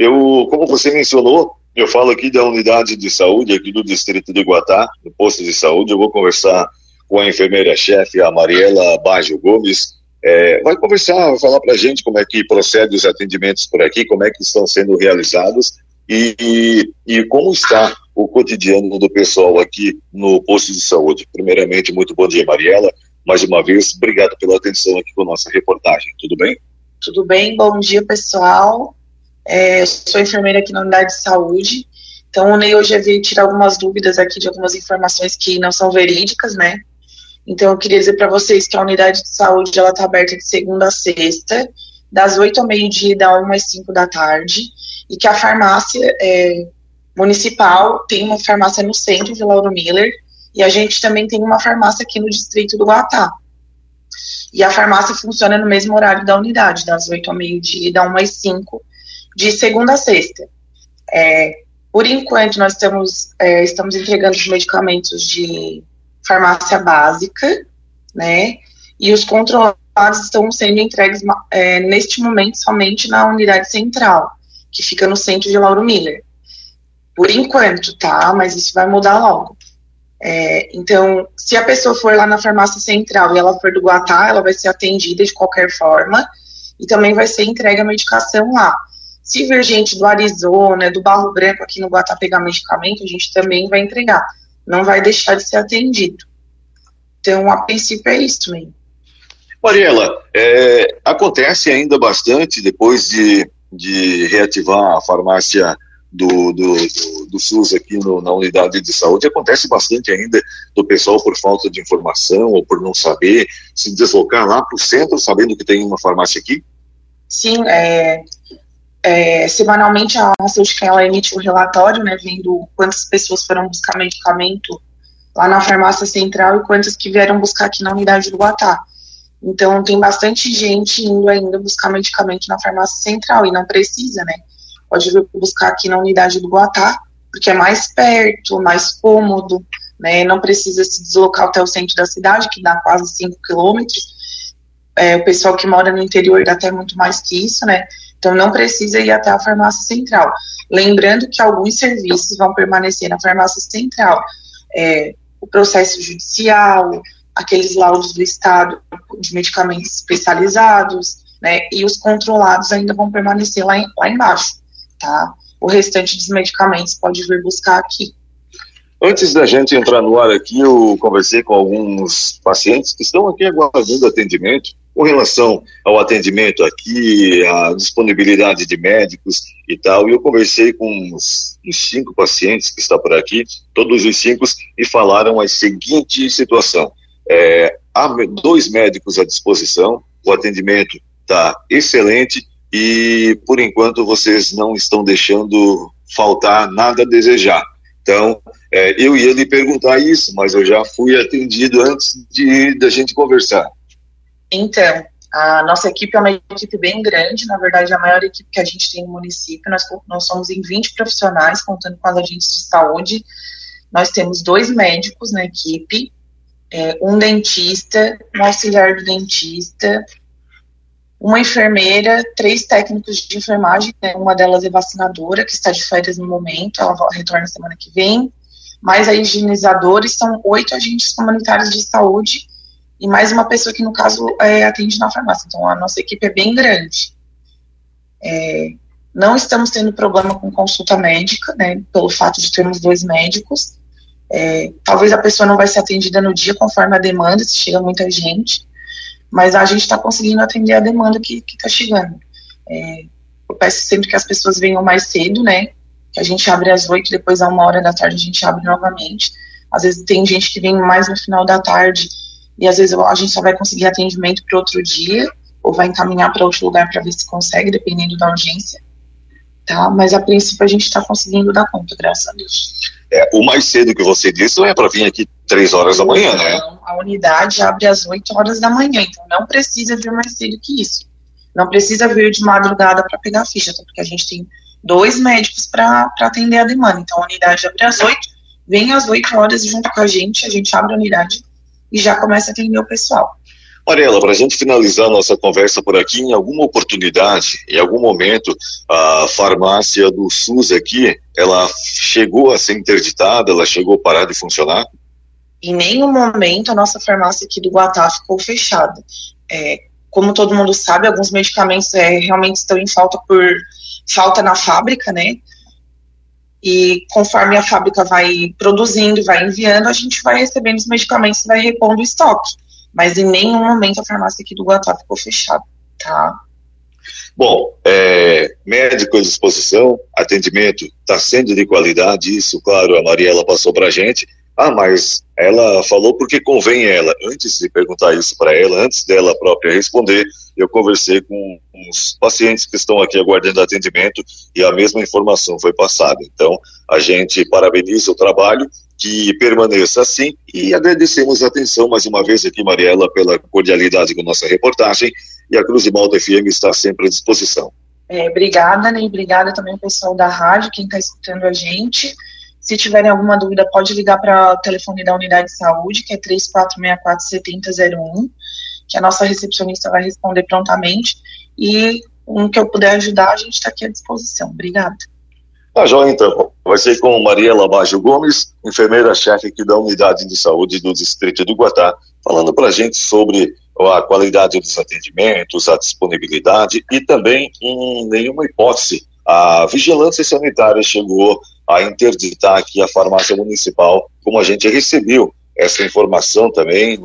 Eu, como você mencionou, eu falo aqui da unidade de saúde, aqui do distrito de Guatá, no posto de saúde. Eu vou conversar com a enfermeira-chefe, a Mariela Baggio Gomes. É, vai conversar, vai falar para a gente como é que procede os atendimentos por aqui, como é que estão sendo realizados e, e, e como está o cotidiano do pessoal aqui no posto de saúde. Primeiramente, muito bom dia, Mariela. Mais uma vez, obrigado pela atenção aqui com a nossa reportagem. Tudo bem? Tudo bem, bom dia, pessoal. É, sou enfermeira aqui na unidade de saúde. Então, o Ney hoje veio tirar algumas dúvidas aqui de algumas informações que não são verídicas, né? Então, eu queria dizer para vocês que a unidade de saúde ela está aberta de segunda a sexta, das 8 ao meio-dia e da 1 às 5 da tarde, e que a farmácia é, municipal tem uma farmácia no centro de Lauro Miller, e a gente também tem uma farmácia aqui no distrito do Guatá. E a farmácia funciona no mesmo horário da unidade, das 8 ao meio-dia e da 1 às 5, de segunda a sexta. É, por enquanto, nós estamos, é, estamos entregando os medicamentos de farmácia básica, né? E os controlados estão sendo entregues é, neste momento somente na unidade central, que fica no centro de Lauro Miller. Por enquanto, tá? Mas isso vai mudar logo. É, então, se a pessoa for lá na farmácia central e ela for do Guatá, ela vai ser atendida de qualquer forma e também vai ser entregue a medicação lá. Se vir gente do Arizona, do Barro Branco aqui no Guatá pegar medicamento, a gente também vai entregar. Não vai deixar de ser atendido. Então, a princípio é isso mesmo. Mariela, é, acontece ainda bastante depois de, de reativar a farmácia do, do, do, do SUS aqui no, na unidade de saúde, acontece bastante ainda do pessoal por falta de informação ou por não saber se deslocar lá para o centro sabendo que tem uma farmácia aqui? Sim, é, é, semanalmente a farmacêutica ela emite um relatório, né, vendo quantas pessoas foram buscar medicamento lá na farmácia central e quantas que vieram buscar aqui na unidade do Guatá. Então tem bastante gente indo ainda buscar medicamento na farmácia central e não precisa, né? Pode buscar aqui na unidade do Guatá, porque é mais perto, mais cômodo, né? Não precisa se deslocar até o centro da cidade, que dá quase 5 quilômetros. É, o pessoal que mora no interior dá até muito mais que isso, né? Então, não precisa ir até a farmácia central. Lembrando que alguns serviços vão permanecer na farmácia central. É, o processo judicial, aqueles laudos do Estado de medicamentos especializados, né, e os controlados ainda vão permanecer lá, em, lá embaixo, tá? O restante dos medicamentos pode vir buscar aqui. Antes da gente entrar no ar aqui, eu conversei com alguns pacientes que estão aqui aguardando atendimento com relação ao atendimento aqui, a disponibilidade de médicos e tal. E eu conversei com uns, uns cinco pacientes que estão por aqui, todos os cinco, e falaram a seguinte situação: é, há dois médicos à disposição, o atendimento está excelente e, por enquanto, vocês não estão deixando faltar nada a desejar. Então, é, eu ia lhe perguntar isso, mas eu já fui atendido antes de da gente conversar. Então, a nossa equipe é uma equipe bem grande, na verdade, a maior equipe que a gente tem no município. Nós, nós somos em 20 profissionais, contando com as agentes de saúde. Nós temos dois médicos na equipe, é, um dentista, um auxiliar do dentista, uma enfermeira, três técnicos de enfermagem, né, uma delas é vacinadora, que está de férias no momento, ela retorna semana que vem, mais a higienizadores, são oito agentes comunitários de saúde e mais uma pessoa que, no caso, é, atende na farmácia. Então, a nossa equipe é bem grande. É, não estamos tendo problema com consulta médica, né, pelo fato de termos dois médicos. É, talvez a pessoa não vai ser atendida no dia conforme a demanda, se chega muita gente, mas a gente está conseguindo atender a demanda que está chegando. É, eu peço sempre que as pessoas venham mais cedo, né? Que a gente abre às oito, depois a uma hora da tarde a gente abre novamente. Às vezes tem gente que vem mais no final da tarde e às vezes a gente só vai conseguir atendimento para outro dia ou vai encaminhar para outro lugar para ver se consegue, dependendo da urgência. Tá? Mas a princípio a gente está conseguindo dar conta, graças a Deus. É, o mais cedo que você disse não é para vir aqui três horas da manhã, né? Não, a unidade abre às 8 horas da manhã, então não precisa vir mais cedo que isso. Não precisa vir de madrugada para pegar a ficha, tá? porque a gente tem dois médicos para atender a demanda. Então a unidade abre às 8, vem às 8 horas junto com a gente, a gente abre a unidade e já começa a atender o pessoal. Mariela, para a gente finalizar nossa conversa por aqui, em alguma oportunidade, em algum momento, a farmácia do SUS aqui, ela chegou a ser interditada, ela chegou a parar de funcionar? Em nenhum momento a nossa farmácia aqui do Guatá ficou fechada. É, como todo mundo sabe, alguns medicamentos é, realmente estão em falta por falta na fábrica, né? E conforme a fábrica vai produzindo vai enviando, a gente vai recebendo os medicamentos e vai repondo o estoque. Mas em nenhum momento a farmácia aqui do Guatá ficou fechada, tá? Bom, é, médico à disposição, atendimento está sendo de qualidade, isso, claro, a Mariela passou para a gente. Ah, mas ela falou porque convém ela. Antes de perguntar isso para ela, antes dela própria responder, eu conversei com os pacientes que estão aqui aguardando atendimento e a mesma informação foi passada. Então, a gente parabeniza o trabalho, que permaneça assim e agradecemos a atenção mais uma vez aqui, Mariela, pela cordialidade com nossa reportagem e a Cruz de Malta FM está sempre à disposição. É, obrigada, né? Obrigada também ao pessoal da rádio, quem está escutando a gente. Se tiverem alguma dúvida, pode ligar para o telefone da unidade de saúde, que é 3464-7001, que a nossa recepcionista vai responder prontamente. E um que eu puder ajudar, a gente está aqui à disposição. Obrigada. Tá joia, então. Vai ser com Mariela Baggio Gomes, enfermeira-chefe aqui da Unidade de Saúde do Distrito do Guatá, falando para a gente sobre a qualidade dos atendimentos, a disponibilidade e também, em nenhuma hipótese, a vigilância sanitária chegou a interditar aqui a farmácia municipal, como a gente recebeu essa informação também,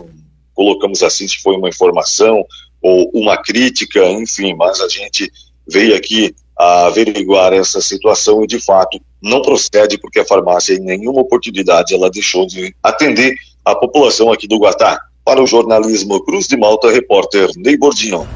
colocamos assim se foi uma informação ou uma crítica, enfim, mas a gente veio aqui a averiguar essa situação e de fato não procede porque a farmácia em nenhuma oportunidade ela deixou de atender a população aqui do Guatá. Para o jornalismo Cruz de Malta, repórter Ney Bordinho.